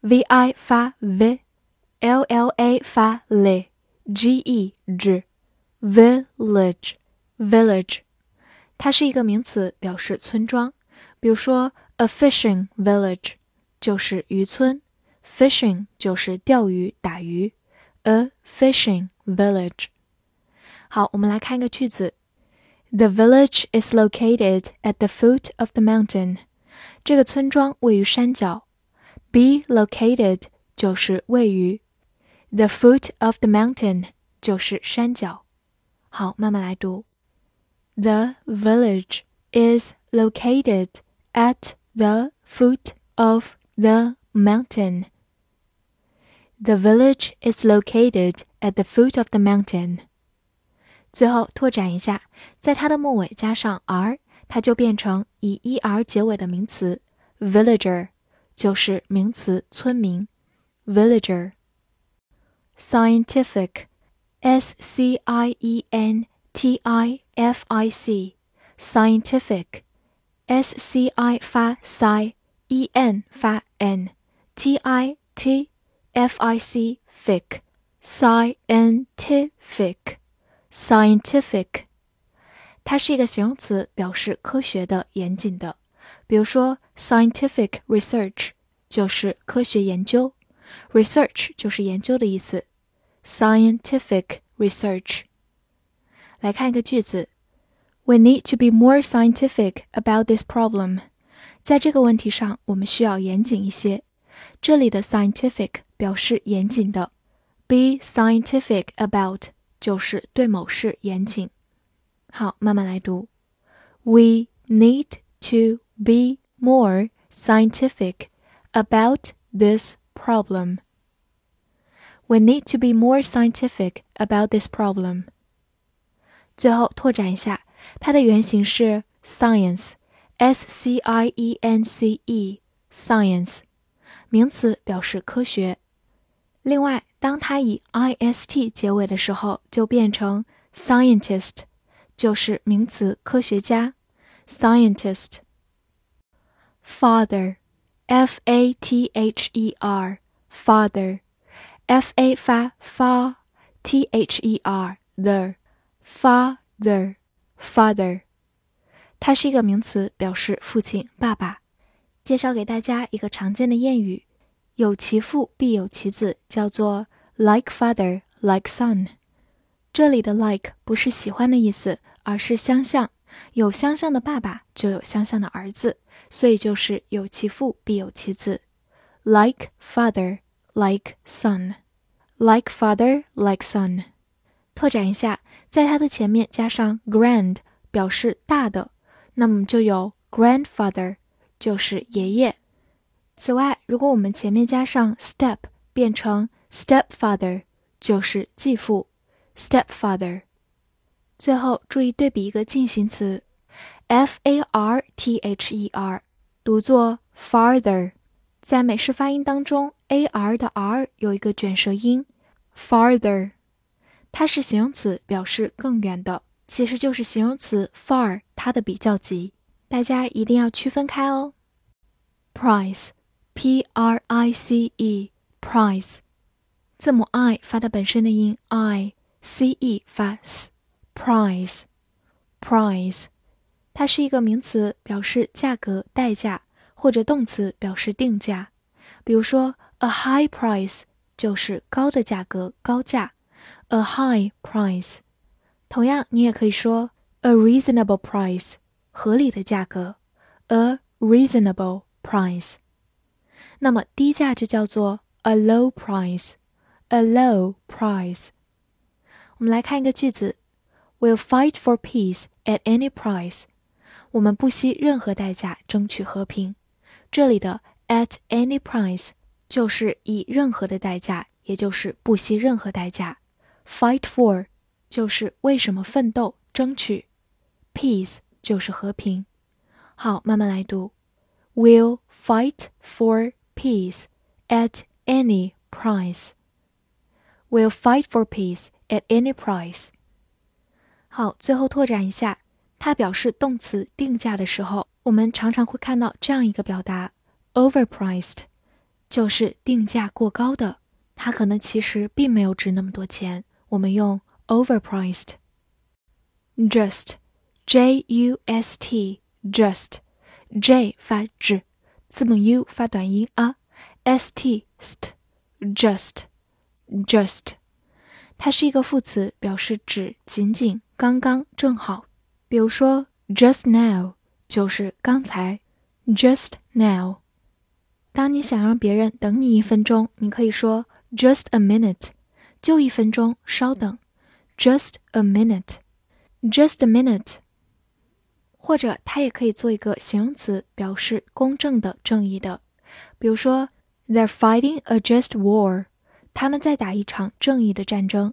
v i 发 v，l l a 发 l，g e 指 village village，它是一个名词，表示村庄。比如说，a fishing village 就是渔村，fishing 就是钓鱼打鱼，a fishing village。好，我们来看一个句子：The village is located at the foot of the mountain。这个村庄位于山脚。 Be located 就是位于，the foot of the mountain 就是山脚。好，慢慢来读。The village is located at the foot of the mountain. The village is located at the foot of the mountain. 最后拓展一下，在它的末尾加上 r，它就变成以 er 结尾的名词 villager。 就是名词村民，villager。scientific，s c i e n t i f i c，scientific，s c i 发 sci，e n 发 n，t i t f i c fic，scientific，scientific，它是一个形容词，表示科学的、严谨的。比如说，scientific research 就是科学研究，research 就是研究的意思。scientific research。来看一个句子：We need to be more scientific about this problem。在这个问题上，我们需要严谨一些。这里的 scientific 表示严谨的，be scientific about 就是对某事严谨。好，慢慢来读。We need to be more scientific about this problem. We need to be more scientific about this problem. 最后拓展一下，它的原型是 science，s c i e n c e，science，名词表示科学。另外，当它以 i s t 结尾的时候，就变成 scientist，就是名词科学家。scientist father f a t h e r father f a 发 fa t h e r the father father 它是一个名词，表示父亲、爸爸。介绍给大家一个常见的谚语：有其父必有其子，叫做 like father like son。这里的 like 不是喜欢的意思，而是相像。 有相像的爸爸，就有相像的儿子，所以就是有其父必有其子，like father like son，like father like son。拓展一下，在它的前面加上 grand，表示大的，那么就有 grandfather，就是爷爷。此外，如果我们前面加上 step，变成 stepfather，就是继父，stepfather。最后注意对比一个进行词，f a r t h e r，读作 farther。在美式发音当中，a r 的 r 有一个卷舌音，farther。它是形容词，表示更远的，其实就是形容词 far 它的比较级，大家一定要区分开哦。price，p r i c e，price，字母 i 发它本身的音 i，c e 发 s。price，price，它是一个名词，表示价格、代价，或者动词表示定价。比如说，a high price 就是高的价格、高价，a high price。同样，你也可以说 a reasonable price，合理的价格，a reasonable price。那么低价就叫做 a low price，a low price。我们来看一个句子。Will fight for peace at any price。我们不惜任何代价争取和平。这里的 at any price 就是以任何的代价，也就是不惜任何代价。Fight for 就是为什么奋斗、争取。Peace 就是和平。好，慢慢来读。Will fight for peace at any price. Will fight for peace at any price. 好，最后拓展一下，它表示动词定价的时候，我们常常会看到这样一个表达：overpriced，就是定价过高的，它可能其实并没有值那么多钱。我们用 overpriced。just，j u s t，just，j 发 j，字母 u 发短音啊，s t st，just，just，它是一个副词，表示指仅仅。刚刚正好，比如说 just now 就是刚才，just now。当你想让别人等你一分钟，你可以说 just a minute，就一分钟，稍等，just a minute，just a minute。或者它也可以做一个形容词，表示公正的、正义的。比如说 they're fighting a just war，他们在打一场正义的战争。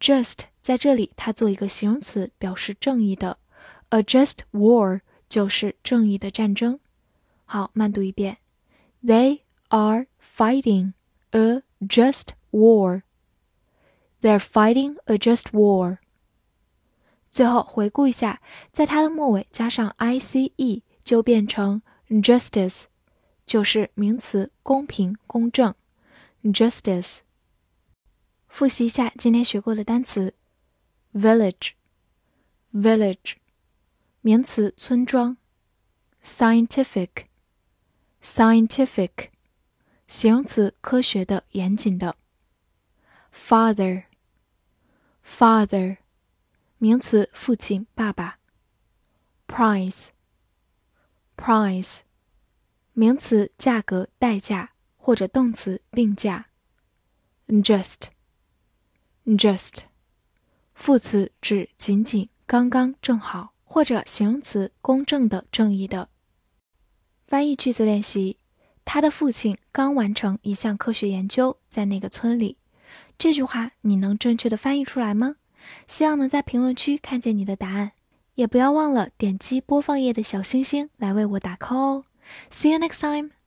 just 在这里，它做一个形容词，表示正义的。A just war 就是正义的战争。好，慢读一遍。They are fighting a just war. They're fighting a just war. 最后回顾一下，在它的末尾加上 i c e 就变成 justice，就是名词，公平、公正。justice。复习一下今天学过的单词：village，village，名词，村庄；scientific，scientific，形容词，科学的、严谨的；father，father，名词，父亲、爸爸；price，price，名词，价格、代价， 或者动词，定价；just。just，副词指仅仅、刚刚、正好，或者形容词公正的、正义的。翻译句子练习：他的父亲刚完成一项科学研究，在那个村里。这句话你能正确的翻译出来吗？希望能在评论区看见你的答案，也不要忘了点击播放页的小星星来为我打 call 哦。See you next time.